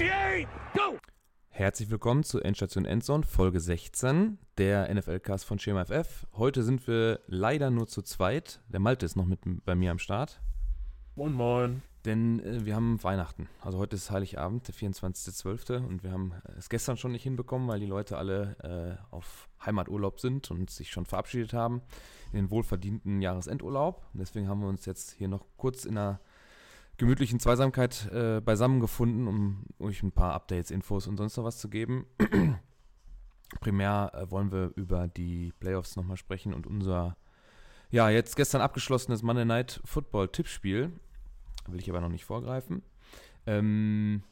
58, go! Herzlich willkommen zu Endstation Endzone, Folge 16, der NFL-Cast von Schema FF. Heute sind wir leider nur zu zweit. Der Malte ist noch mit bei mir am Start. Moin, moin. Denn äh, wir haben Weihnachten. Also heute ist Heiligabend, der 24.12. Und wir haben es gestern schon nicht hinbekommen, weil die Leute alle äh, auf Heimaturlaub sind und sich schon verabschiedet haben in den wohlverdienten Jahresendurlaub. Und deswegen haben wir uns jetzt hier noch kurz in einer gemütlichen Zweisamkeit äh, beisammengefunden, um euch ein paar Updates, Infos und sonst noch was zu geben. Primär äh, wollen wir über die Playoffs nochmal sprechen und unser ja, jetzt gestern abgeschlossenes Monday Night Football Tippspiel. Will ich aber noch nicht vorgreifen. Ähm,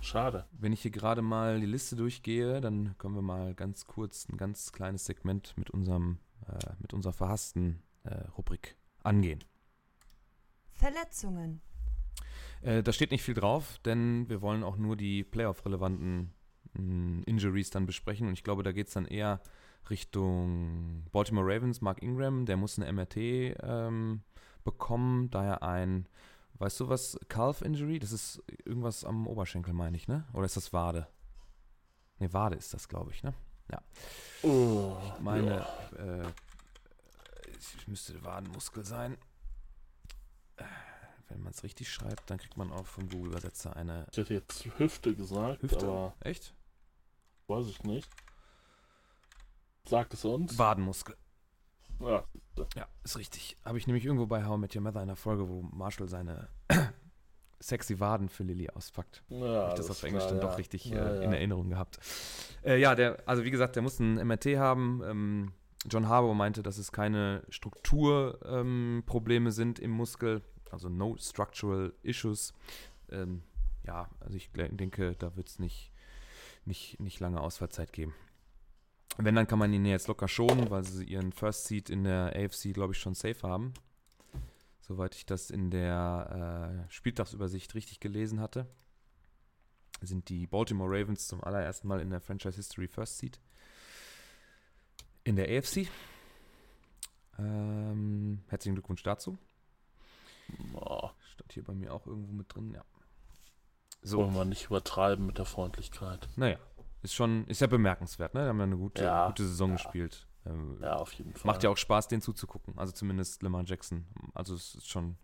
Schade. Wenn ich hier gerade mal die Liste durchgehe, dann können wir mal ganz kurz ein ganz kleines Segment mit unserem, äh, mit unserer verhassten äh, Rubrik angehen. Verletzungen. Äh, da steht nicht viel drauf, denn wir wollen auch nur die Playoff-relevanten mm, Injuries dann besprechen und ich glaube, da geht es dann eher Richtung Baltimore Ravens, Mark Ingram, der muss eine MRT ähm, bekommen, daher ein Weißt du was? Calf Injury? Das ist irgendwas am Oberschenkel, meine ich, ne? Oder ist das Wade? Ne, Wade ist das, glaube ich, ne? Ja. Oh, ich meine, ja. äh, ich müsste Wadenmuskel sein. Wenn man es richtig schreibt, dann kriegt man auch vom Google-Übersetzer eine. Ich hätte jetzt Hüfte gesagt, Hüfte? aber. Echt? Weiß ich nicht. Sagt es uns. Wadenmuskel. Ja. ja, ist richtig. Habe ich nämlich irgendwo bei How I Met Your Mother in einer Folge, wo Marshall seine sexy Waden für Lilly auspackt. Ja, Habe ich das auf Englisch klar, dann ja. doch richtig ja, äh, in Erinnerung gehabt. Äh, ja, der, also wie gesagt, der muss ein MRT haben. Ähm, John Harbour meinte, dass es keine Strukturprobleme ähm, sind im Muskel, also no structural issues. Ähm, ja, also ich denke, da wird es nicht, nicht, nicht lange Ausfallzeit geben. Wenn, dann kann man ihn jetzt locker schonen, weil sie ihren First Seed in der AFC, glaube ich, schon safe haben. Soweit ich das in der äh, Spieltagsübersicht richtig gelesen hatte, sind die Baltimore Ravens zum allerersten Mal in der Franchise History First Seed in der AFC. Ähm, herzlichen Glückwunsch dazu. Oh. Stand hier bei mir auch irgendwo mit drin, ja. So. Wollen wir nicht übertreiben mit der Freundlichkeit. Naja, ist schon, ist ja bemerkenswert, ne? Die haben ja eine gute, ja, gute Saison ja. gespielt. Ähm, ja, auf jeden Fall. Macht ja auch Spaß, den zuzugucken. Also zumindest Lamar Jackson. Also es ist schon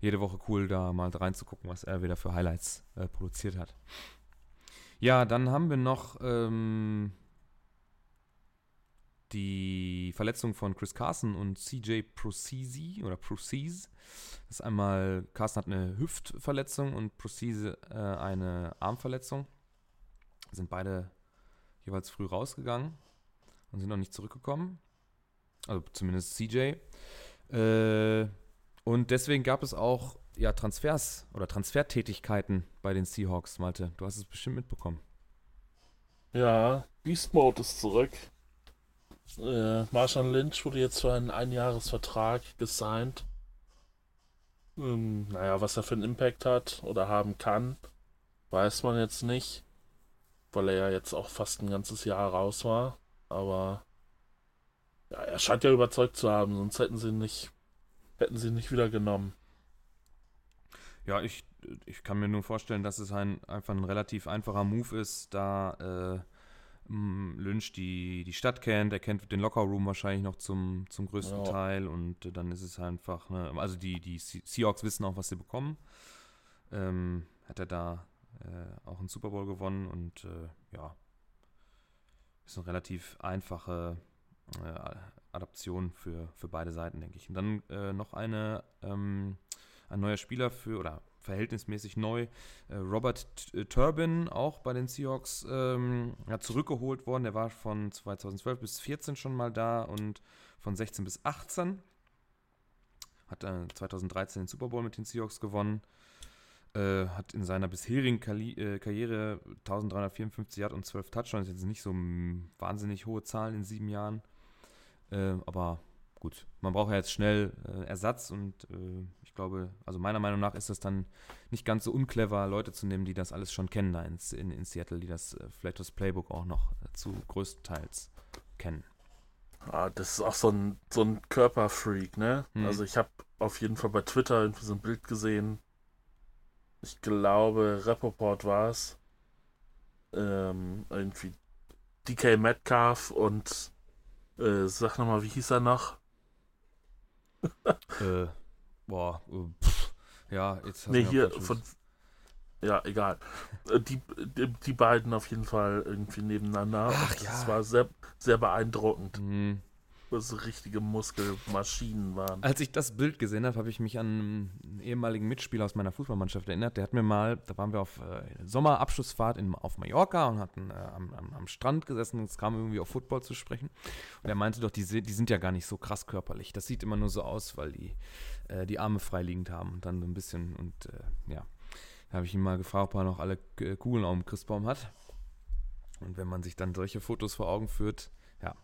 jede Woche cool, da mal reinzugucken, was er wieder für Highlights äh, produziert hat. Ja, dann haben wir noch ähm, die Verletzung von Chris Carson und CJ Procesi oder Procese. Das ist einmal, Carson hat eine Hüftverletzung und Procese äh, eine Armverletzung sind beide jeweils früh rausgegangen und sind noch nicht zurückgekommen. Also zumindest CJ. Äh, und deswegen gab es auch ja, Transfers oder Transfertätigkeiten bei den Seahawks, Malte. Du hast es bestimmt mitbekommen. Ja, Beast Mode ist zurück. Äh, Marshall Lynch wurde jetzt für einen Einjahresvertrag gesigned. Ähm, naja, was er für einen Impact hat oder haben kann, weiß man jetzt nicht weil er ja jetzt auch fast ein ganzes Jahr raus war. Aber ja, er scheint ja überzeugt zu haben, sonst hätten sie nicht, hätten sie nicht wieder genommen. Ja, ich, ich kann mir nur vorstellen, dass es ein, einfach ein relativ einfacher Move ist, da äh, Lynch die, die Stadt kennt, er kennt den Lockerroom wahrscheinlich noch zum, zum größten ja. Teil und äh, dann ist es einfach, ne, also die, die Seahawks wissen auch, was sie bekommen. Ähm, hat er da äh, auch einen Super Bowl gewonnen und äh, ja, ist eine relativ einfache äh, Adaption für, für beide Seiten, denke ich. Und dann äh, noch eine, ähm, ein neuer Spieler für, oder verhältnismäßig neu, äh, Robert äh, Turbin, auch bei den Seahawks, ähm, zurückgeholt worden. Der war von 2012 bis 2014 schon mal da und von 16 bis 18. Hat äh, 2013 den Super Bowl mit den Seahawks gewonnen. Äh, hat in seiner bisherigen Kali äh, Karriere 1354 Yards und 12 Touchdowns. Jetzt nicht so wahnsinnig hohe Zahlen in sieben Jahren. Äh, aber gut, man braucht ja jetzt schnell äh, Ersatz und äh, ich glaube, also meiner Meinung nach ist das dann nicht ganz so unclever, Leute zu nehmen, die das alles schon kennen da in, in, in Seattle, die das äh, vielleicht das Playbook auch noch zu größtenteils kennen. Ah, das ist auch so ein, so ein Körperfreak, ne? Hm. Also ich habe auf jeden Fall bei Twitter irgendwie so ein Bild gesehen, ich glaube, Repoport war es, ähm, irgendwie DK Metcalf und äh, sag nochmal, wie hieß er noch? Äh, boah, äh, pff, ja, jetzt hast nee, hier von. Ja, egal. Äh, die, die, die, beiden auf jeden Fall irgendwie nebeneinander. Ach, ja. Das war sehr, sehr beeindruckend. Mhm was richtige Muskelmaschinen waren. Als ich das Bild gesehen habe, habe ich mich an einen ehemaligen Mitspieler aus meiner Fußballmannschaft erinnert. Der hat mir mal, da waren wir auf äh, Sommerabschlussfahrt in, auf Mallorca und hatten äh, am, am, am, Strand gesessen und es kam irgendwie auf Football zu sprechen. Und er meinte doch, die, die sind ja gar nicht so krass körperlich. Das sieht immer nur so aus, weil die äh, die Arme freiliegend haben und dann so ein bisschen und äh, ja. Da habe ich ihn mal gefragt, ob er noch alle Kugeln auf dem Christbaum hat. Und wenn man sich dann solche Fotos vor Augen führt, ja,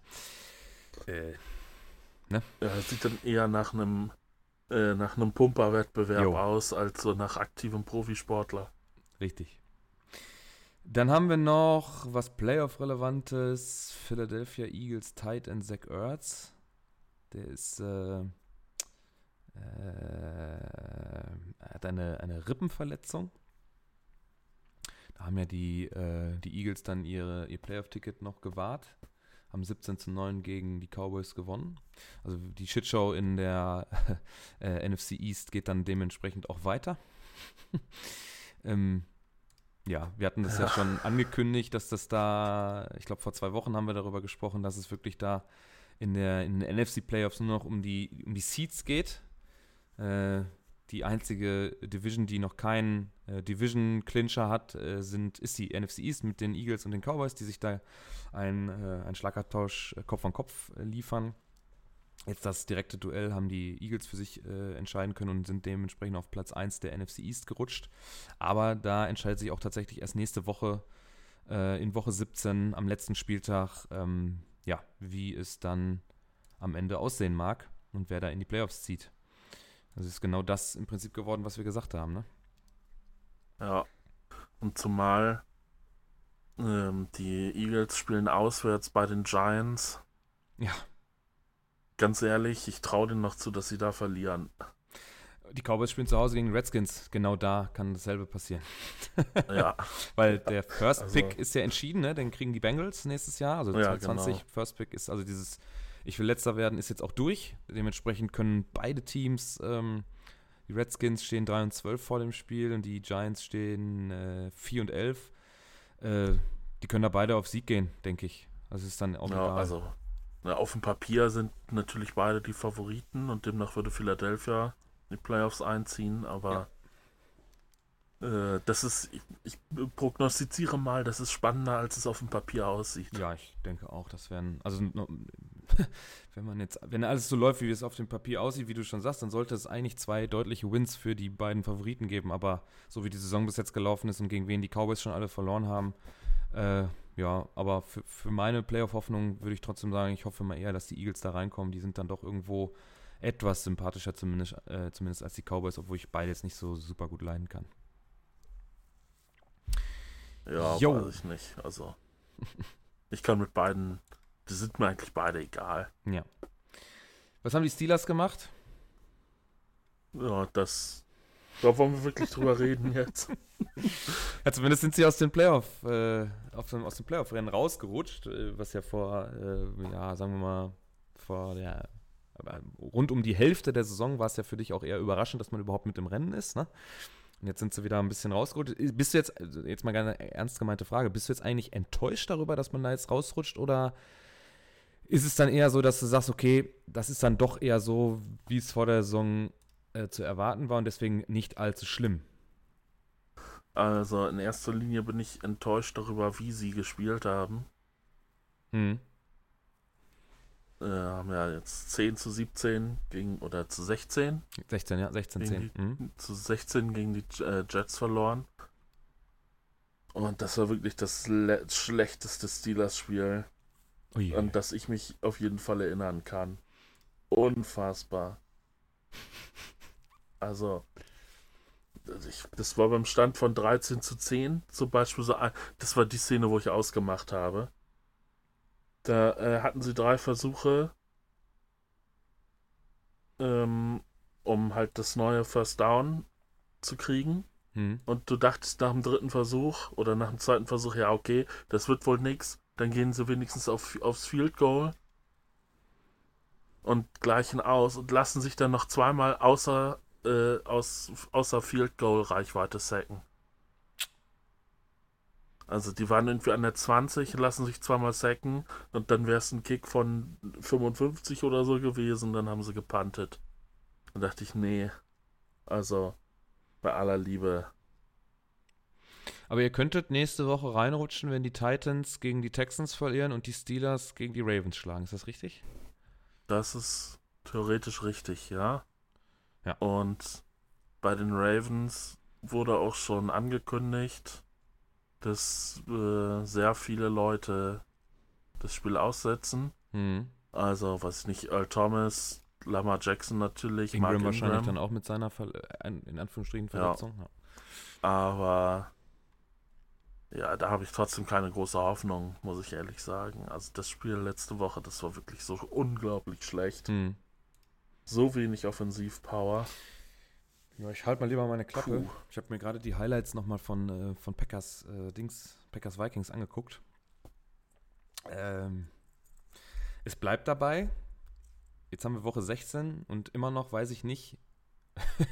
äh, ne? Ja, das sieht dann eher nach einem äh, nach einem Pumperwettbewerb aus, als so nach aktivem Profisportler. Richtig. Dann haben wir noch was Playoff-relevantes. Philadelphia Eagles Tight End Zach Ertz. Der ist äh, äh, hat eine, eine Rippenverletzung. Da haben ja die, äh, die Eagles dann ihre, ihr Playoff-Ticket noch gewahrt haben 17 zu 9 gegen die Cowboys gewonnen. Also die Shitshow in der äh, NFC East geht dann dementsprechend auch weiter. ähm, ja, wir hatten das ja. ja. schon angekündigt, dass das da, ich glaube vor zwei Wochen haben wir darüber gesprochen, dass es wirklich da in, der, in den NFC Playoffs nur noch um die, um die Seeds geht. Äh, die einzige Division, die noch keinen äh, Division-Clincher hat, äh, sind, ist die NFC East mit den Eagles und den Cowboys, die sich da einen, äh, einen Schlagabtausch äh, Kopf an Kopf äh, liefern. Jetzt das direkte Duell haben die Eagles für sich äh, entscheiden können und sind dementsprechend auf Platz 1 der NFC East gerutscht. Aber da entscheidet sich auch tatsächlich erst nächste Woche, in Woche 17, am letzten Spieltag, ähm, ja, wie es dann am Ende aussehen mag und wer da in die Playoffs zieht. Das ist genau das im Prinzip geworden, was wir gesagt haben, ne? Ja. Und zumal ähm, die Eagles spielen auswärts bei den Giants. Ja. Ganz ehrlich, ich traue denen noch zu, dass sie da verlieren. Die Cowboys spielen zu Hause gegen Redskins. Genau da kann dasselbe passieren. Ja. Weil der First also, Pick ist ja entschieden, ne? Den kriegen die Bengals nächstes Jahr. Also ja, 2020 genau. First Pick ist also dieses ich will letzter werden, ist jetzt auch durch. Dementsprechend können beide Teams, ähm, die Redskins stehen 3 und 12 vor dem Spiel und die Giants stehen äh, 4 und 11. Äh, die können da beide auf Sieg gehen, denke ich. Also ist dann auch ja, egal. Also, na, auf dem Papier sind natürlich beide die Favoriten und demnach würde Philadelphia die Playoffs einziehen, aber ja. Äh, das ist, ich, ich, prognostiziere mal, das ist spannender, als es auf dem Papier aussieht. Ja, ich denke auch, das wären, also wenn man jetzt, wenn alles so läuft, wie es auf dem Papier aussieht, wie du schon sagst, dann sollte es eigentlich zwei deutliche Wins für die beiden Favoriten geben, aber so wie die Saison bis jetzt gelaufen ist und gegen wen die Cowboys schon alle verloren haben, äh, ja, aber für, für meine Playoff-Hoffnung würde ich trotzdem sagen, ich hoffe mal eher, dass die Eagles da reinkommen, die sind dann doch irgendwo etwas sympathischer zumindest, äh, zumindest als die Cowboys, obwohl ich beide jetzt nicht so super gut leiden kann. Ja, Yo. weiß ich nicht. Also, ich kann mit beiden, die sind mir eigentlich beide egal. Ja. Was haben die Steelers gemacht? Ja, das. Da wollen wir wirklich drüber reden jetzt. Ja, zumindest sind sie aus dem Playoff, äh, dem, aus dem Playoff-Rennen rausgerutscht, äh, was ja vor, äh, ja, sagen wir mal, vor der rund um die Hälfte der Saison war es ja für dich auch eher überraschend, dass man überhaupt mit dem Rennen ist, ne? Und jetzt sind sie wieder ein bisschen rausgerutscht. Bist du jetzt, also jetzt mal eine ernst gemeinte Frage, bist du jetzt eigentlich enttäuscht darüber, dass man da jetzt rausrutscht oder ist es dann eher so, dass du sagst, okay, das ist dann doch eher so, wie es vor der Saison äh, zu erwarten war und deswegen nicht allzu schlimm? Also in erster Linie bin ich enttäuscht darüber, wie sie gespielt haben. Hm äh, haben ja jetzt 10 zu 17 gegen, oder zu 16. 16, ja, 16, 10. Die, mhm. Zu 16 gegen die äh, Jets verloren. Und das war wirklich das schlechteste Steelers-Spiel, an das ich mich auf jeden Fall erinnern kann. Unfassbar. Also, ich, das war beim Stand von 13 zu 10 zum Beispiel so. Das war die Szene, wo ich ausgemacht habe. Da äh, hatten sie drei Versuche, ähm, um halt das neue First Down zu kriegen. hm. und du dachtest nach dem dritten Versuch oder nach dem zweiten Versuch, ja, okay, das wird wohl nix, dann gehen sie wenigstens auf, aufs Field Goal und gleichen aus und lassen sich dann noch zweimal außer, äh, aus, außer Field Goal Reichweite sacken. Also die waren irgendwie an der 20, lassen sich zweimal sacken und dann wäre es ein Kick von 55 oder so gewesen, dann haben sie gepantet. Dann dachte ich, nee. Also, bei aller Liebe. Aber ihr könntet nächste Woche reinrutschen, wenn die Titans gegen die Texans verlieren und die Steelers gegen die Ravens schlagen. Ist das richtig? Das ist theoretisch richtig, ja. Ja. Und bei den Ravens wurde auch schon angekündigt, dass äh, sehr viele Leute das Spiel aussetzen. Mhm. Also, was nicht, Earl Thomas, Lamar Jackson natürlich, Ingram Mark wahrscheinlich dann auch mit seiner Ver äh, in Anführungsstrichen Verletzung. Ja. Ja. Aber ja, da habe ich trotzdem keine große Hoffnung, muss ich ehrlich sagen. Also das Spiel letzte Woche, das war wirklich so unglaublich schlecht. Mhm. So wenig Offensivpower. Ja, ich halte mal lieber meine Klappe. Puh. Ich habe mir gerade die Highlights nochmal von, äh, von Packers äh, Dings, Packers Vikings angeguckt. Ähm, es bleibt dabei. Jetzt haben wir Woche 16 und immer noch weiß ich nicht,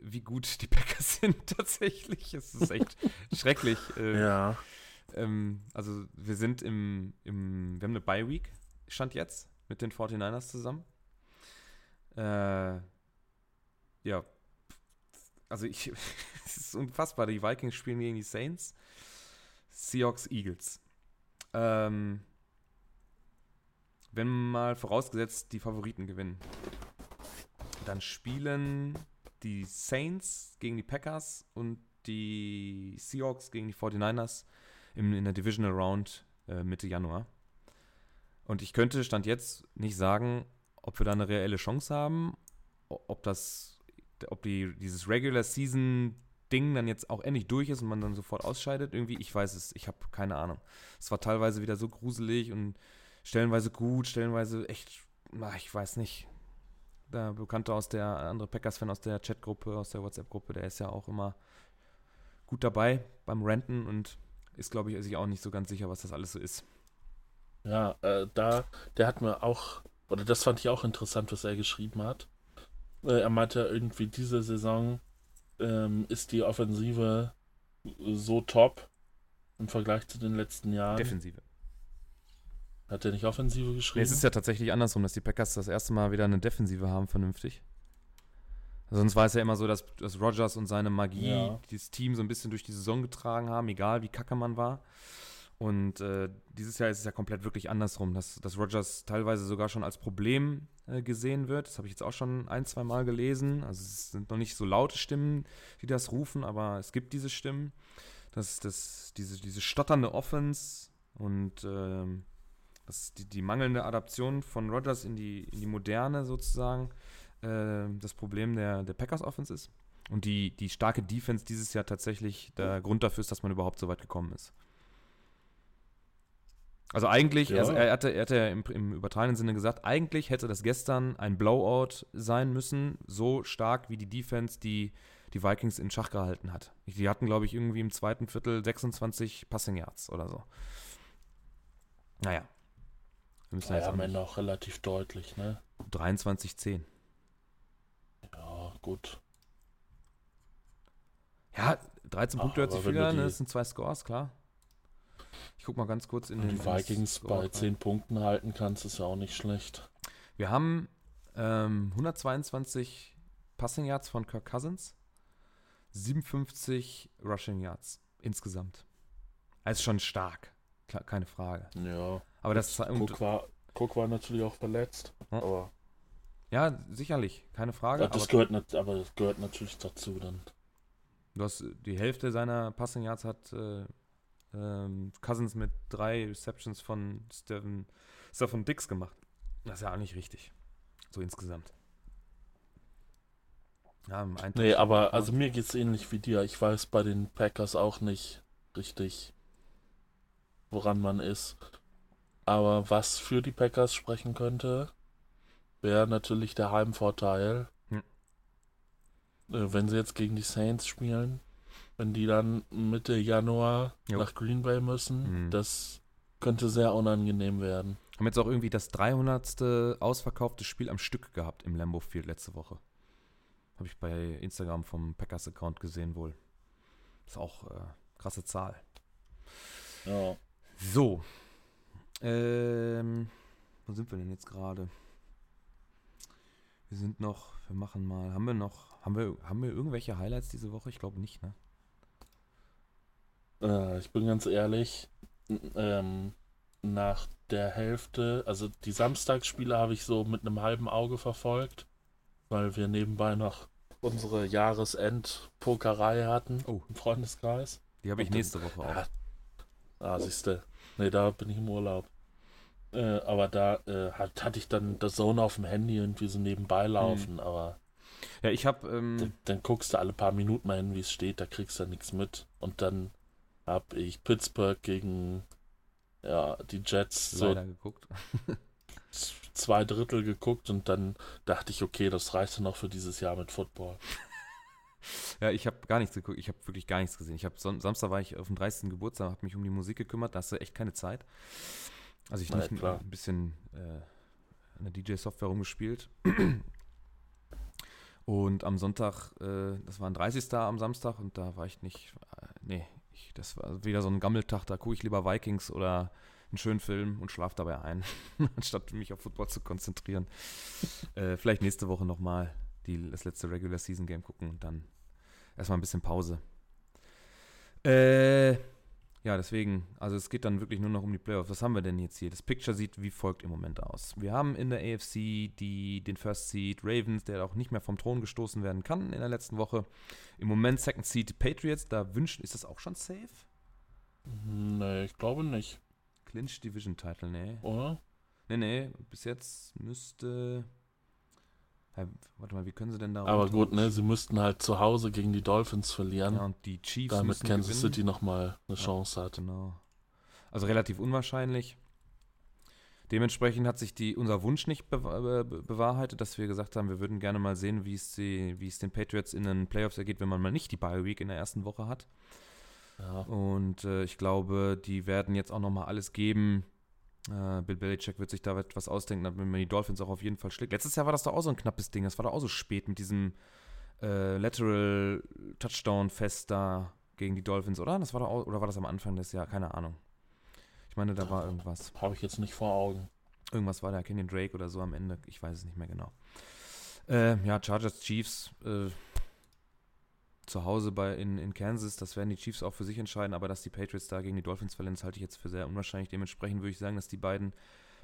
wie gut die Packers sind tatsächlich. Es ist echt schrecklich. Äh, ja. Ähm, also wir sind im, im, wir haben eine Bye Week, stand jetzt, mit den 49ers zusammen. Äh, ja, also ich, es ist unfassbar. Die Vikings spielen gegen die Saints, Seahawks, Eagles. Ähm, wenn mal vorausgesetzt die Favoriten gewinnen, dann spielen die Saints gegen die Packers und die Seahawks gegen die 49ers in, in der Divisional Round äh, Mitte Januar. Und ich könnte Stand jetzt nicht sagen, ob wir da eine reelle Chance haben, ob das, ob die, dieses Regular Season Ding dann jetzt auch endlich durch ist und man dann sofort ausscheidet. Irgendwie, ich weiß es, ich habe keine Ahnung. Es war teilweise wieder so gruselig und stellenweise gut, stellenweise echt, na, ich weiß nicht. Der Bekannte aus der, andere Packers-Fan aus der Chatgruppe, aus der WhatsApp-Gruppe, der ist ja auch immer gut dabei beim Renten und ist, glaube ich, sich auch nicht so ganz sicher, was das alles so ist. Ja, äh, da, der hat mir auch, oder das fand ich auch interessant, was er geschrieben hat. Äh, er meinte irgendwie, diese Saison ähm, ist die Offensive so top im Vergleich zu den letzten Jahren. Defensive. Hat er nicht Offensive geschrieben? Nee, es ist ja tatsächlich andersrum, dass die Packers das erste Mal wieder eine Defensive haben, vernünftig. Sonst war es ja immer so, dass, dass Rogers und seine Magie ja. dieses Team so ein bisschen durch die Saison getragen haben, egal wie kacke man war. Und äh, dieses Jahr ist es ja komplett wirklich andersrum, dass, dass Rogers teilweise sogar schon als Problem äh, gesehen wird. Das habe ich jetzt auch schon ein, zwei Mal gelesen. Also es sind noch nicht so laute Stimmen, die das rufen, aber es gibt diese Stimmen. Dass das, diese, diese stotternde Offense und äh, das, die, die mangelnde Adaption von Rogers in die, in die Moderne sozusagen äh, das Problem der, der Packers Offense ist. Und die, die starke Defense dieses Jahr tatsächlich der Grund dafür ist, dass man überhaupt so weit gekommen ist. Also eigentlich, ja. also er hatte, er hatte im, im übertragenen Sinne gesagt, eigentlich hätte das gestern ein Blowout sein müssen, so stark wie die Defense, die die Vikings in Schach gehalten hat. Die hatten, glaube ich, irgendwie im zweiten Viertel 26 Passing Yards oder so. Naja. Wir müssen ja, jetzt am Ende auch relativ deutlich, ne? 23-10. Ja, gut. Ja, 13 Ach, Punkte hört sich viel an, das sind zwei Scores, klar. Ich guck mal ganz kurz in den. Die Vikings bei 10 Punkten halten kannst, ist ja auch nicht schlecht. Wir haben ähm, 122 Passing Yards von Kirk Cousins, 57 Rushing Yards insgesamt. Das ist schon stark, klar, keine Frage. Ja. Aber das Cook war, Cook war natürlich auch verletzt, ja. aber. Ja, sicherlich, keine Frage. Ja, das aber, gehört, aber das gehört natürlich dazu dann. Du hast die Hälfte seiner Passing Yards hat äh, ähm, Cousins mit drei Receptions von Stephen, Stephen Dix gemacht. Das ist ja auch nicht richtig. So insgesamt. Ja, nee, aber also mir geht es ähnlich wie dir. Ich weiß bei den Packers auch nicht richtig, woran man ist. Aber was für die Packers sprechen könnte, wäre natürlich der Heimvorteil. Hm. wenn sie jetzt gegen die Saints spielen, wenn die dann Mitte Januar Jo. nach Green Bay müssen, Mhm. das könnte sehr unangenehm werden. Haben jetzt auch irgendwie das 300. ausverkaufte Spiel am Stück gehabt im Lambeau Field letzte Woche. Habe ich bei Instagram vom Packers-Account gesehen wohl. Ist auch äh, krasse Zahl. Ja. So. Ähm, wo sind wir denn jetzt gerade? Wir sind noch, wir machen mal, haben wir noch, haben wir, haben wir irgendwelche Highlights diese Woche? Ich glaube nicht, ne? Äh, ich bin ganz ehrlich, ähm, nach der Hälfte, also die Samstagsspiele habe ich so mit einem halben Auge verfolgt, weil wir nebenbei noch unsere Jahresend-Pokerei hatten Oh. im Freundeskreis. Die habe ich nächste Woche auch. Ah, ah siehste. Nee, da bin ich im Urlaub. Äh, aber da äh, hat, hatte ich dann das Zone auf dem Handy irgendwie so nebenbei laufen, aber Ja, ich habe, ähm, dann, dann guckst du alle paar Minuten mal hin, wie es steht, da kriegst du nichts mit. Und dann hab ich Pittsburgh gegen ja, die Jets so geguckt. zwei Drittel geguckt und dann dachte ich, okay, das reicht dann noch für dieses Jahr mit Football. Ja, ich habe gar nichts geguckt. Ich habe wirklich gar nichts gesehen. Ich habe Samstag war ich auf dem 30. Geburtstag, habe mich um die Musik gekümmert. Da hast du echt keine Zeit. Also ich nicht klar. ein bisschen äh, an der DJ-Software rumgespielt. Und am Sonntag, äh, das war ein 30. am Samstag und da war ich nicht, äh, nee, ich, das war wieder so ein Gammeltag, da gucke ich lieber Vikings oder einen schönen Film und schlafe dabei ein, anstatt mich auf Football zu konzentrieren. äh, vielleicht nächste Woche nochmal das letzte Regular Season Game gucken und dann erstmal ein bisschen Pause. Äh, ja, deswegen, also es geht dann wirklich nur noch um die Playoffs. Was haben wir denn jetzt hier? Das Picture sieht wie folgt im Moment aus. Wir haben in der AFC die, den First Seed Ravens, der auch nicht mehr vom Thron gestoßen werden kann in der letzten Woche. Im Moment Second Seed Patriots, da wünschen, ist das auch schon safe? Nee, ich glaube nicht, Clinch Division Title, nee. oder? Nee, nee, bis jetzt müsste. Warte mal, wie können sie denn da Aber gut, ne, sie müssten halt zu Hause gegen die Dolphins verlieren, Ja, und die Chiefs damit Kansas gewinnen. City nochmal eine Ja. Chance hat. Genau. Also relativ unwahrscheinlich. Dementsprechend hat sich die, unser Wunsch nicht bewa- be bewahrheitet, dass wir gesagt haben, wir würden gerne mal sehen, wie es, die, wie es den Patriots in den Playoffs ergeht, wenn man mal nicht die Bye Week in der ersten Woche hat. Ja. Und äh, ich glaube, die werden jetzt auch nochmal alles geben. Äh, Bill Belichick wird sich da etwas ausdenken, damit man die Dolphins auch auf jeden Fall schlägt. Letztes Jahr war das doch auch so ein knappes Ding. Das war doch auch so spät mit diesem äh, Lateral Touchdown Fest da gegen die Dolphins, oder? Das war doch auch, oder war das am Anfang des Jahres? Keine Ahnung. Ich meine, da war irgendwas. Habe ich jetzt nicht vor Augen. Irgendwas war da, Kenyon Drake oder so am Ende. Ich weiß es nicht mehr genau. Äh, ja, Chargers, Chiefs, äh, zu Hause bei, in, in Kansas, das werden die Chiefs auch für sich entscheiden, aber dass die Patriots da gegen die Dolphins verlieren, halte ich jetzt für sehr unwahrscheinlich. Dementsprechend würde ich sagen, dass die beiden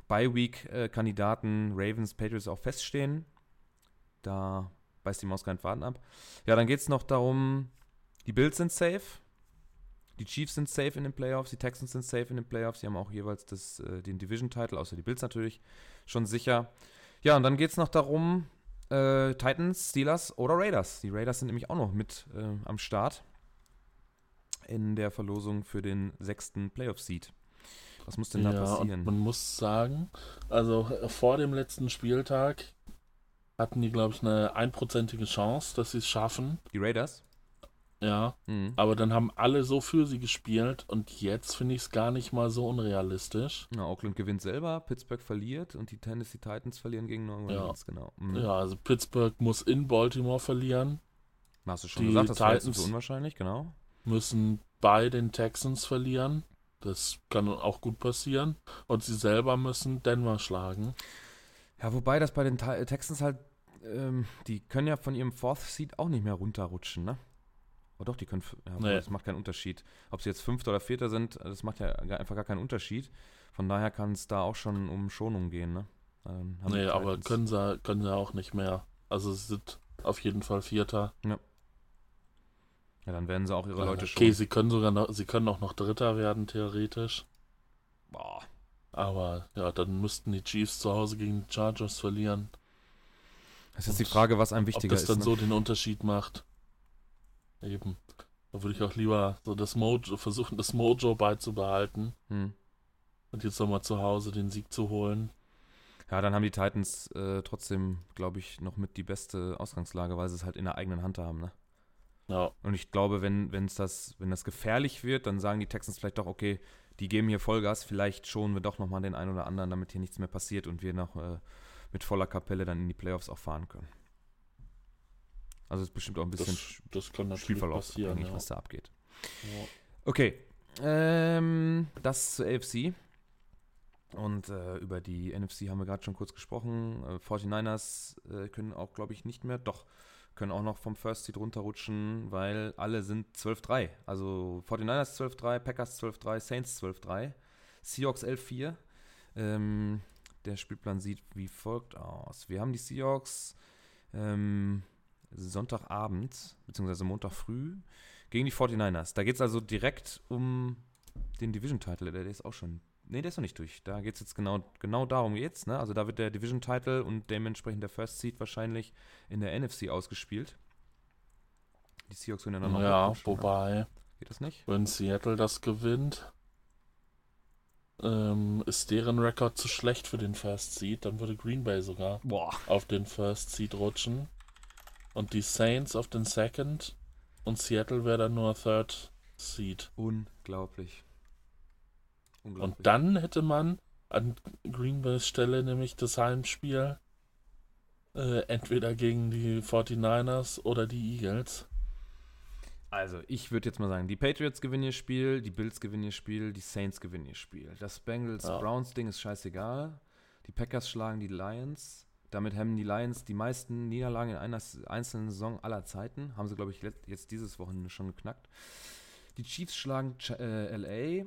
Bye-Week-Kandidaten Ravens, Patriots auch feststehen. Da beißt die Maus keinen Faden ab. Ja, dann geht es noch darum, die Bills sind safe. Die Chiefs sind safe in den Playoffs, die Texans sind safe in den Playoffs. Die haben auch jeweils das, äh, den Division-Title, außer die Bills natürlich, schon sicher. Ja, und dann geht es noch darum, äh, Titans, Steelers oder Raiders. Die Raiders sind nämlich auch noch mit äh, am Start in der Verlosung für den sechsten Playoff-Seed. Was muss denn da ja, passieren? man muss sagen, also äh, vor dem letzten Spieltag hatten die, glaube ich, eine einprozentige Chance, dass sie es schaffen. Die Raiders? Ja, Mhm. aber dann haben alle so für sie gespielt und jetzt finde ich es gar nicht mal so unrealistisch. Ja, Oakland gewinnt selber, Pittsburgh verliert und die Tennessee Titans verlieren gegen New Orleans, genau. Mhm. Ja, also Pittsburgh muss in Baltimore verlieren, Hast du schon Die gesagt, das Titans- unwahrscheinlich, genau. müssen bei den Texans verlieren. Das kann auch gut passieren. Und sie selber müssen Denver schlagen. Ja, wobei das bei den Texans halt, ähm, die können ja von ihrem Fourth Seed auch nicht mehr runterrutschen, ne? Oh doch, die können, ja, Nee. das macht keinen Unterschied. Ob sie jetzt Fünfter oder Vierter sind, das macht ja einfach gar keinen Unterschied. Von daher kann es da auch schon um Schonung gehen, ne? Ähm, Nee, aber Titans- können sie, können sie auch nicht mehr. Also sie sind auf jeden Fall Vierter. Ja, dann werden sie auch ihre Leute schon. okay, sie können sogar noch, sie können auch noch Dritter werden, theoretisch. Boah. Aber ja, dann müssten die Chiefs zu Hause gegen die Chargers verlieren. Das ist jetzt die Und Frage, was einem Ob wichtiger das ist. dann Ne? so den Unterschied macht. Eben. Da würde ich auch lieber so das Mojo, versuchen, das Mojo beizubehalten Hm. und jetzt nochmal zu Hause den Sieg zu holen. Ja, dann haben die Titans äh, trotzdem, glaube ich, noch mit die beste Ausgangslage, weil sie es halt in der eigenen Hand haben, ne? Ja. Und ich glaube, wenn, wenn's das, wenn das gefährlich wird, dann sagen die Texans vielleicht doch, okay, die geben hier Vollgas, vielleicht schonen wir doch nochmal den einen oder anderen, damit hier nichts mehr passiert und wir noch äh, mit voller Kapelle dann in die Playoffs auch fahren können. Also es ist bestimmt auch ein bisschen Das, das Spielverlauf passieren. Ja. was da abgeht. Ja. Okay, ähm, das zur AFC. Und äh, über die NFC haben wir gerade schon kurz gesprochen. Äh, 49ers äh, können auch, glaube ich, nicht mehr, doch, können auch noch vom First Seed runterrutschen, weil alle sind 12-3. Also 49ers 12-3, Packers 12-3, Saints 12-3, Seahawks 11-4. Ähm, der Spielplan sieht wie folgt aus. Wir haben die Seahawks ähm, Sonntagabend, beziehungsweise Montag früh, gegen die 49ers. Da geht es also direkt um den Division-Title. Der, der ist auch schon. Nee, der ist noch nicht durch. Da geht es jetzt genau, genau darum jetzt. Ne? Also da wird der Division-Title und dementsprechend der First Seed wahrscheinlich in der NFC ausgespielt. Die Seahawks können ja noch Ja, ne? wobei, Geht das nicht? wenn Seattle das gewinnt, ähm, ist deren Rekord zu schlecht für den First Seed. Dann würde Green Bay sogar Boah. auf den First Seed rutschen. Und die Saints auf den Second. Und Seattle wäre dann nur Third Seed. Unglaublich. Unglaublich. Und dann hätte man an Green Bays Stelle nämlich das Heimspiel äh, entweder gegen die 49ers oder die Eagles. Also, ich würde jetzt mal sagen, die Patriots gewinnen ihr Spiel, die Bills gewinnen ihr Spiel, die Saints gewinnen ihr Spiel. Das Bengals-Browns-Ding ist scheißegal. Die Packers schlagen die Lions. Damit hemmen die Lions die meisten Niederlagen in einer einzelnen Saison aller Zeiten. Haben sie, glaube ich, jetzt dieses Wochenende schon geknackt. Die Chiefs schlagen Ch äh, LA.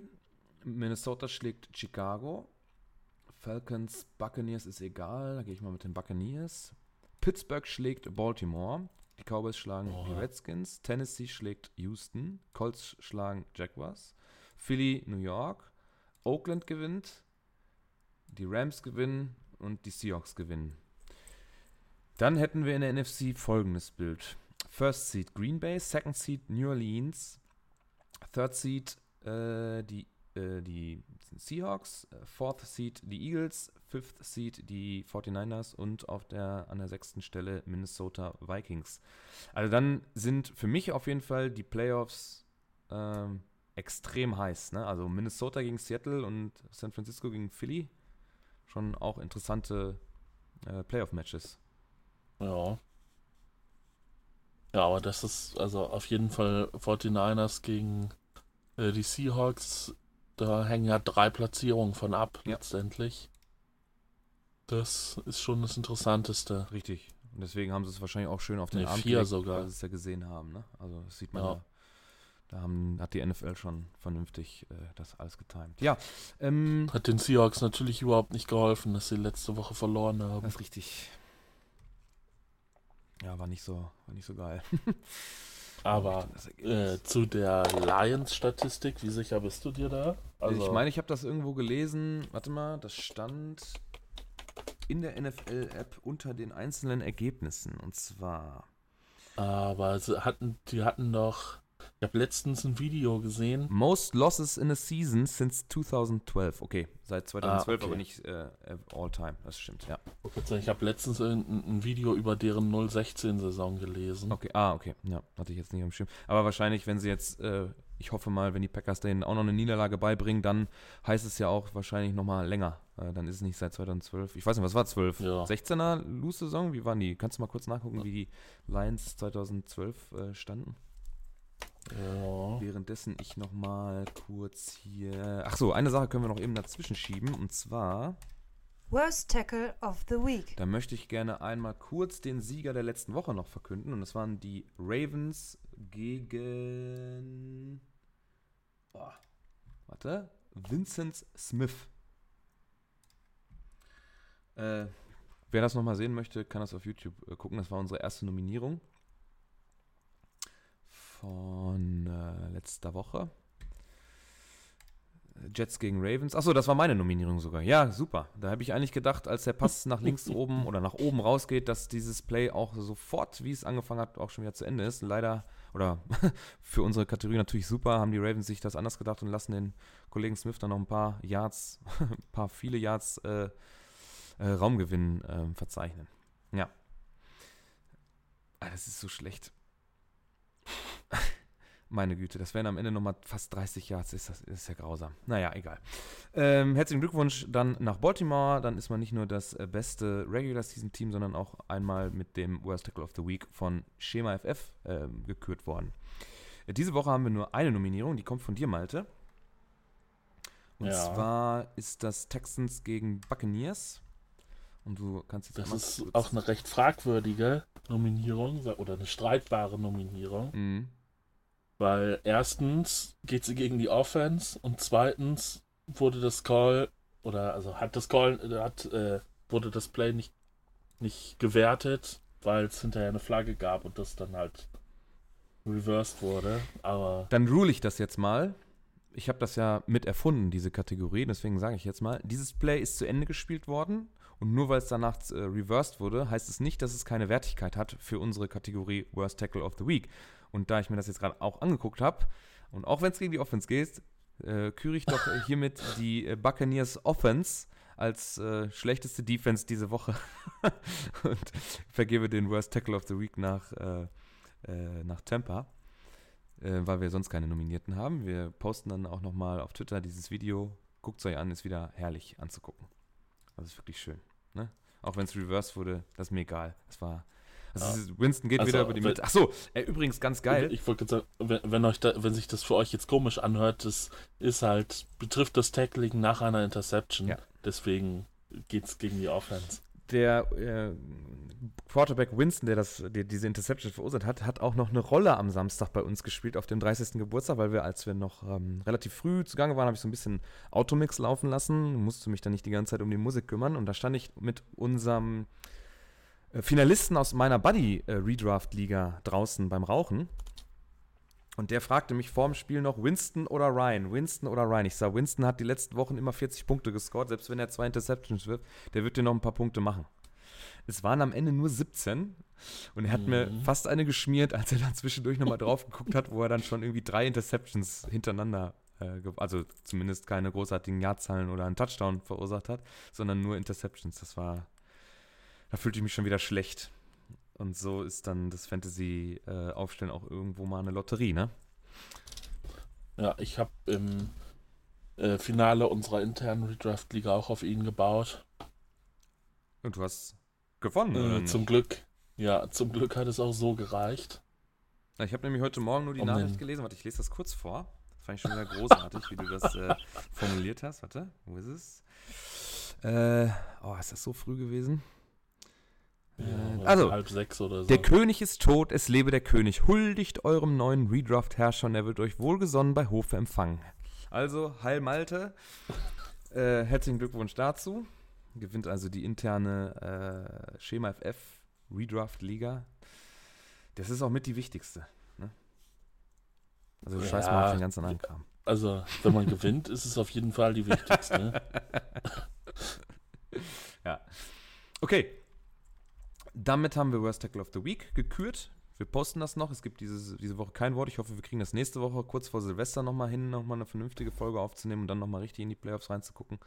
Minnesota schlägt Chicago. Falcons, Buccaneers ist egal. Da gehe ich mal mit den Buccaneers. Pittsburgh schlägt Baltimore. Die Cowboys schlagen Oh. die Redskins. Tennessee schlägt Houston. Colts schlagen Jaguars. Philly, New York. Oakland gewinnt. Die Rams gewinnen und die Seahawks gewinnen. Dann hätten wir in der NFC folgendes Bild. First Seed Green Bay, Second Seed New Orleans, Third Seed äh, die, äh, die Seahawks, äh, Fourth Seed die Eagles, Fifth Seed die 49ers und auf der, an der sechsten Stelle Minnesota Vikings. Also dann sind für mich auf jeden Fall die Playoffs ähm, extrem heiß. Ne? Also Minnesota gegen Seattle und San Francisco gegen Philly. Schon auch interessante äh, Playoff-Matches. Ja. Ja, aber das ist also auf jeden Fall 49ers gegen äh, die Seahawks. Da hängen ja drei Platzierungen von ab, Ja. letztendlich. Das ist schon das Interessanteste. Richtig. Und deswegen haben sie es wahrscheinlich auch schön auf den Nee, Arm vier gelegt, sogar. weil sie es ja gesehen haben. Ne? Also das sieht man Ja. ja. Da haben, hat die NFL schon vernünftig äh, das alles getimt. Ja, ähm, Hat den Seahawks natürlich überhaupt nicht geholfen, dass sie letzte Woche verloren haben. das ist richtig. Ja, war nicht so, war nicht so geil. Aber Das Ergebnis. äh, zu der Lions-Statistik, wie sicher bist du dir da? Also, ich meine, ich habe das irgendwo gelesen. Warte mal, das stand in der NFL-App unter den einzelnen Ergebnissen. Und zwar aber sie hatten, die hatten doch. Ich habe letztens ein Video gesehen. Most Losses in a Season since 2012. Okay, seit 2012, Ah, okay. aber nicht äh, all time. Das stimmt, ja. Ich habe letztens ein, ein Video über deren 016-Saison gelesen. Okay, ah, okay. Ja, hatte ich jetzt nicht am Schirm. Aber wahrscheinlich, wenn sie jetzt, äh, ich hoffe mal, wenn die Packers denen auch noch eine Niederlage beibringen, dann heißt es ja auch wahrscheinlich nochmal länger. Äh, dann ist es nicht seit 2012. Ich weiß nicht, was war 12? Ja. 16er Lose-Saison? Wie waren die? Kannst du mal kurz nachgucken, wie die Lions 2012 äh, standen? Ja. Währenddessen ich nochmal kurz hier. Ach so, eine Sache können wir noch eben dazwischen schieben. Und zwar, Worst Tackle of the Week. da möchte ich gerne einmal kurz den Sieger der letzten Woche noch verkünden. Und das waren die Ravens gegen. Boah, warte. Vincent Smith. Äh, wer das nochmal sehen möchte, kann das auf YouTube äh, gucken. Das war unsere erste Nominierung von äh, letzter Woche. Jets gegen Ravens. Achso, das war meine Nominierung sogar. Ja, super. Da habe ich eigentlich gedacht, als der Pass nach links oben oder nach oben rausgeht, dass dieses Play auch sofort, wie es angefangen hat, auch schon wieder zu Ende ist. Leider, oder für unsere Kategorie natürlich super, haben die Ravens sich das anders gedacht und lassen den Kollegen Smith dann noch ein paar Yards, ein paar viele Yards äh, äh, Raumgewinn äh, verzeichnen. Ja. Ah, das ist so schlecht. Meine Güte, das wären am Ende nochmal fast 30 Yards. Ist, das, ist ja grausam. Naja, egal. Ähm, herzlichen Glückwunsch dann nach Baltimore. Dann ist man nicht nur das äh, beste Regular Season Team, sondern auch einmal mit dem Worst Tackle of the Week von Schema FF äh, gekürt worden. Äh, diese Woche haben wir nur eine Nominierung, die kommt von dir, Malte. Und Ja. zwar ist das Texans gegen Buccaneers. Und du kannst jetzt Das ist kurz- auch eine recht fragwürdige Nominierung oder eine streitbare Nominierung, Mhm. Weil erstens geht sie gegen die Offense und zweitens wurde das Call oder also hat das Call äh, hat äh, wurde das Play nicht nicht gewertet, weil es hinterher eine Flagge gab und das dann halt reversed wurde, aber Dann rule ich das jetzt mal. Ich habe das ja mit erfunden, diese Kategorie, deswegen sage ich jetzt mal, dieses Play ist zu Ende gespielt worden und nur weil es danach äh, reversed wurde, heißt es nicht, dass es keine Wertigkeit hat für unsere Kategorie Worst Tackle of the Week. Und da ich mir das jetzt gerade auch angeguckt habe und auch wenn es gegen die Offense geht, äh, küre ich doch äh, hiermit die äh, Buccaneers Offense als äh, schlechteste Defense diese Woche und vergebe den Worst Tackle of the Week nach, äh, äh, nach Tampa weil wir sonst keine Nominierten haben. Wir posten dann auch nochmal auf Twitter dieses Video. Guckt es euch an, ist wieder herrlich anzugucken. Also ist wirklich schön. Ne? Auch wenn es reversed wurde, das ist mir egal. Es war. Also es Winston geht Also, wieder über die Mitte. Achso, äh, übrigens ganz geil. Ich wollte gerade sagen, wenn, wenn, euch da, wenn sich das für euch jetzt komisch anhört, das ist halt, betrifft das Tackling nach einer Interception. Ja. Deswegen geht's gegen die Offense. der äh, Quarterback Winston, der das, der diese Interception verursacht hat, hat auch noch eine Rolle am Samstag bei uns gespielt auf dem 30. Geburtstag, weil wir, als wir noch ähm, relativ früh zugange waren, habe ich so ein bisschen Automix laufen lassen, musste mich dann nicht die ganze Zeit um die Musik kümmern und da stand ich mit unserem Finalisten aus meiner Buddy äh, Redraft Liga draußen beim Rauchen. Und der fragte mich vorm Spiel noch Winston oder Ryan, Winston oder Ryan. Ich sah, Winston hat die letzten Wochen immer 40 Punkte gescored, selbst wenn er zwei Interceptions wirft, der wird dir noch ein paar Punkte machen. Es waren am Ende nur 17 und er hat mir Mhm. fast eine geschmiert, als er dann zwischendurch nochmal drauf geguckt hat, wo er dann schon irgendwie drei Interceptions hintereinander, äh, also zumindest keine großartigen Jahrzahlen oder einen Touchdown verursacht hat, sondern nur Interceptions. Das war, da fühlte ich mich schon wieder schlecht. Und so ist dann das Fantasy-Aufstellen auch irgendwo mal eine Lotterie, ne? Ja, ich habe im äh, Finale unserer internen Redraft-Liga auch auf ihn gebaut. Und du hast gewonnen, Äh, zum Glück. Ja, zum Glück hat es auch so gereicht. Ich habe nämlich heute Morgen nur die Um Nachricht gelesen. Warte, ich lese das kurz vor. Das fand ich schon wieder großartig, wie du das äh, formuliert hast. Warte, wo ist es? Äh, oh, ist das so früh gewesen? Ja, also, halb sechs oder so. der König ist tot, es lebe der König. Huldigt eurem neuen Redraft-Herrscher und er wird euch wohlgesonnen bei Hofe empfangen. Also, Heil Malte. Äh, herzlichen Glückwunsch dazu. Gewinnt also die interne äh, Schema FF Redraft-Liga. Das ist auch mit die wichtigste. Ne? Also, Ja. scheiß mal auf den ganzen anderen Kram. Also, wenn man gewinnt, ist es auf jeden Fall die wichtigste. Ne? Okay. Damit haben wir Worst Tackle of the Week gekürt. Wir posten das noch. Es gibt dieses, diese Woche kein Wort. Ich hoffe, wir kriegen das nächste Woche kurz vor Silvester nochmal hin, nochmal eine vernünftige Folge aufzunehmen und dann nochmal richtig in die Playoffs reinzugucken.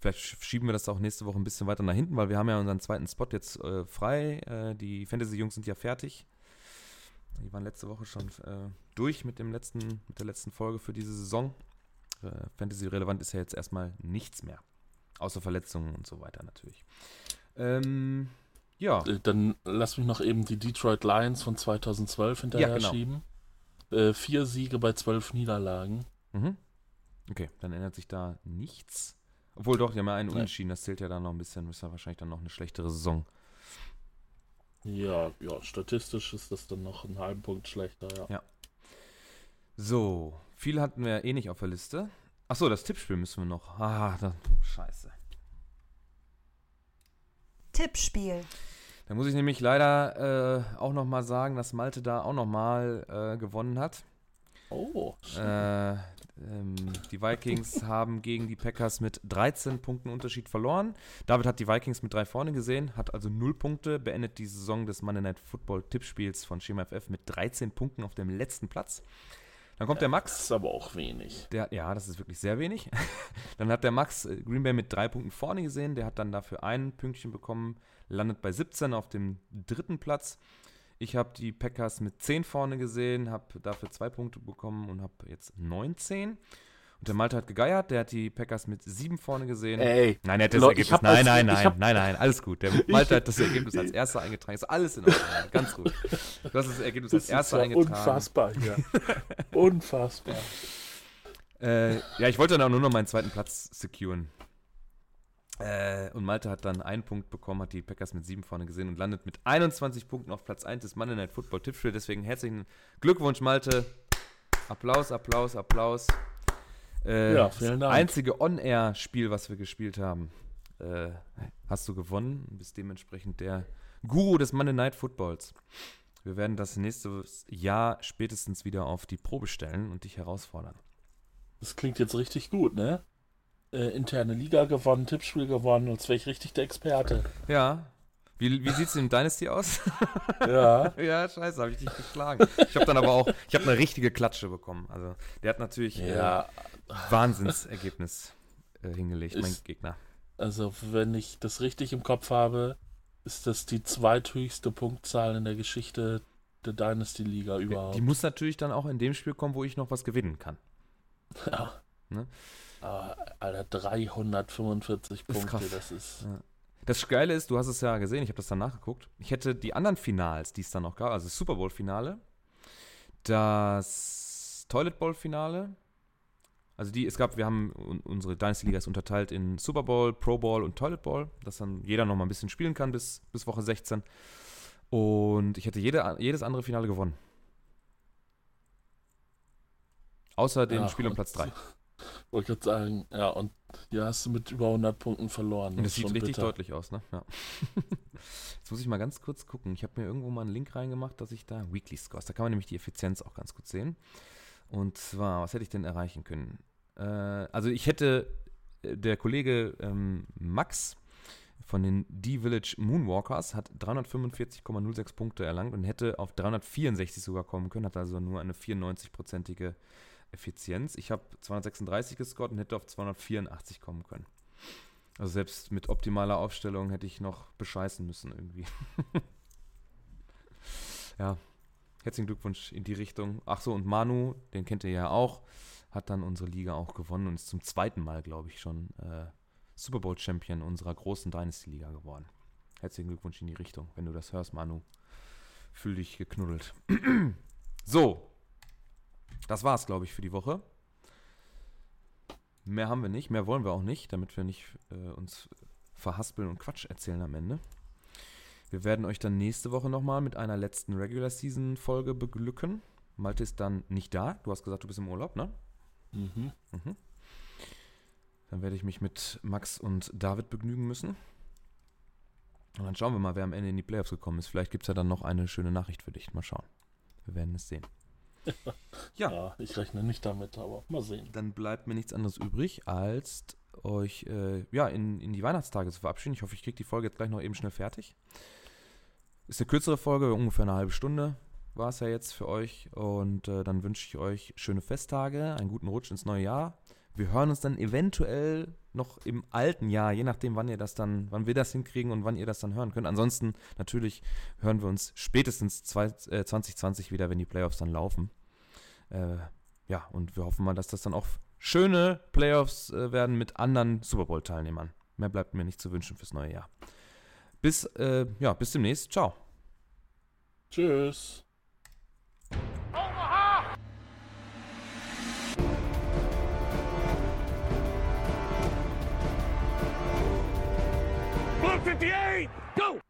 Vielleicht sch- schieben wir das auch nächste Woche ein bisschen weiter nach hinten, weil wir haben ja unseren zweiten Spot jetzt äh, frei. Äh, die Fantasy-Jungs sind ja fertig. Die waren letzte Woche schon äh, durch mit, dem letzten, mit der letzten Folge für diese Saison. Äh, Fantasy-relevant ist ja jetzt erstmal nichts mehr. Außer Verletzungen und so weiter natürlich. Ähm, ja. Äh, Dann lass mich noch eben die Detroit Lions von 2012 hinterher Ja, genau. schieben. Äh, vier Siege bei zwölf Niederlagen. Mhm. Okay, dann ändert sich da nichts. Obwohl doch, die haben ja einen. Unentschieden, das zählt ja dann noch ein bisschen. Ist ja wahrscheinlich dann noch eine schlechtere Saison. Ja, ja, statistisch ist das dann noch einen halben Punkt schlechter, ja. Ja. So, viel hatten wir eh nicht auf der Liste. Achso, das Tippspiel müssen wir noch. Ah, da, scheiße. Tippspiel. Da muss ich nämlich leider äh, auch nochmal sagen, dass Malte da auch nochmal äh, gewonnen hat. Oh, Äh, ähm, die Vikings haben gegen die Packers mit 13 Punkten Unterschied verloren. David hat die Vikings mit drei vorne gesehen, hat also 0 Punkte, beendet die Saison des Monday Night Football Tippspiels von Schema FF mit 13 Punkten auf dem letzten Platz. Dann kommt der Das Max. ist aber auch wenig. Der, ja, das ist wirklich sehr wenig. dann hat der Max äh, Green Bay mit drei Punkten vorne gesehen. Der hat dann dafür ein Pünktchen bekommen, landet bei 17 auf dem dritten Platz. Ich habe die Packers mit 10 vorne gesehen, habe dafür zwei Punkte bekommen und habe jetzt 19. Und der Malte hat gegeiert, der hat die Packers mit 7 vorne gesehen. Ey, Nein, er hat das Leute, Ergebnis. Nein, nein, nein, hab- nein, nein, alles gut. Der Malte hat das Ergebnis als erster eingetragen. Ist alles in Ordnung. Ganz ruhig. Du hast das Ergebnis das als erster ja eingetragen. unfassbar hier. unfassbar. Äh, ja, ich wollte dann auch nur noch meinen zweiten Platz securen. Äh, und Malte hat dann einen Punkt bekommen, hat die Packers mit sieben vorne gesehen und landet mit 21 Punkten auf Platz 1 des Monday Night Football Tippspiel. Deswegen herzlichen Glückwunsch, Malte. Applaus, Applaus, Applaus. Äh, Ja, vielen das Dank. einzige On-Air-Spiel, was wir gespielt haben, äh, hast du gewonnen. Bist dementsprechend der Guru des Monday Night Footballs. Wir werden das nächstes Jahr spätestens wieder auf die Probe stellen und dich herausfordern. Das klingt jetzt richtig gut, ne? Äh, interne Liga gewonnen, Tippspiel gewonnen, als wäre ich richtig der Experte. Ja. Wie, wie sieht es im Dynasty aus? Ja. ja, scheiße, habe ich dich geschlagen. Ich habe dann aber auch, ich habe eine richtige Klatsche bekommen. Also, der hat natürlich äh, ja, Wahnsinnsergebnis äh, hingelegt, mein Ist- Gegner. also wenn ich das richtig im Kopf habe, ist das die zweithöchste Punktzahl in der Geschichte der Dynasty Liga überhaupt. Die muss natürlich dann auch in dem Spiel kommen, wo ich noch was gewinnen kann. Ja. Ne? Aber, Alter, 345 Das ist Punkte, krass. das ist. Ja. Das Geile ist, du hast es ja gesehen, ich habe das dann nachgeguckt. Ich hätte die anderen Finals, die es dann noch gab, also das Super Bowl-Finale, das Toilet Bowl-Finale, also die, es gab, wir haben, un- unsere Dynasty-Liga ist unterteilt in Super Bowl, Pro Bowl und Toilet Bowl, dass dann jeder noch mal ein bisschen spielen kann bis, bis Woche 16. Und ich hätte jede, jedes andere Finale gewonnen. Außer dem Ja, Spiel um Platz 3. Wollte gerade sagen, ja, und hier hast du mit über 100 Punkten verloren. Und das ist sieht richtig bitter. deutlich aus, ne? Ja. Jetzt muss ich mal ganz kurz gucken. Ich habe mir irgendwo mal einen Link reingemacht, dass ich da Weekly Scores, da kann man nämlich die Effizienz auch ganz gut sehen. Und zwar, was hätte ich denn erreichen können? Äh, also ich hätte, äh, der Kollege ähm, Max von den D-Village Moonwalkers hat 345,06 Punkte erlangt und hätte auf 364 sogar kommen können, hat also nur eine 94-prozentige Effizienz. Ich habe 236 gescored und hätte auf 284 kommen können. Also selbst mit optimaler Aufstellung hätte ich noch bescheißen müssen irgendwie. ja, herzlichen Glückwunsch in die Richtung. Ach so, und Manu, den kennt ihr ja auch, hat dann unsere Liga auch gewonnen und ist zum zweiten Mal, glaube ich, schon äh, Super Bowl Champion unserer großen Dynasty-Liga geworden. Herzlichen Glückwunsch in die Richtung. Wenn du das hörst, Manu, fühl dich geknuddelt. so, das war's, glaube ich, für die Woche. Mehr haben wir nicht, mehr wollen wir auch nicht, damit wir nicht äh, uns verhaspeln und Quatsch erzählen am Ende. Wir werden euch dann nächste Woche nochmal mit einer letzten Regular Season Folge beglücken. Malte ist dann nicht da. Du hast gesagt, du bist im Urlaub, ne? Mhm. Mhm. Dann werde ich mich mit Max und David begnügen müssen. Und dann schauen wir mal, wer am Ende in die Playoffs gekommen ist. Vielleicht gibt es ja dann noch eine schöne Nachricht für dich. Mal schauen. Wir werden es sehen. Ja. Ja, ich rechne nicht damit, aber mal sehen. Dann bleibt mir nichts anderes übrig, als euch äh, ja, in, in die Weihnachtstage zu verabschieden. Ich hoffe, ich kriege die Folge jetzt gleich noch eben schnell fertig. Ist eine kürzere Folge, ungefähr eine halbe Stunde war es ja jetzt für euch. Und äh, dann wünsche ich euch schöne Festtage, einen guten Rutsch ins neue Jahr. Wir hören uns dann eventuell noch im alten Jahr, je nachdem, wann ihr das dann, wann wir das hinkriegen und wann ihr das dann hören könnt. Ansonsten natürlich hören wir uns spätestens zwei, äh, 2020 wieder, wenn die Playoffs dann laufen. Äh, ja, und wir hoffen mal, dass das dann auch schöne Playoffs äh, werden mit anderen Super Bowl-Teilnehmern. Mehr bleibt mir nicht zu wünschen fürs neue Jahr. Bis, äh, ja, bis demnächst. Ciao. Tschüss. Blue 58, go!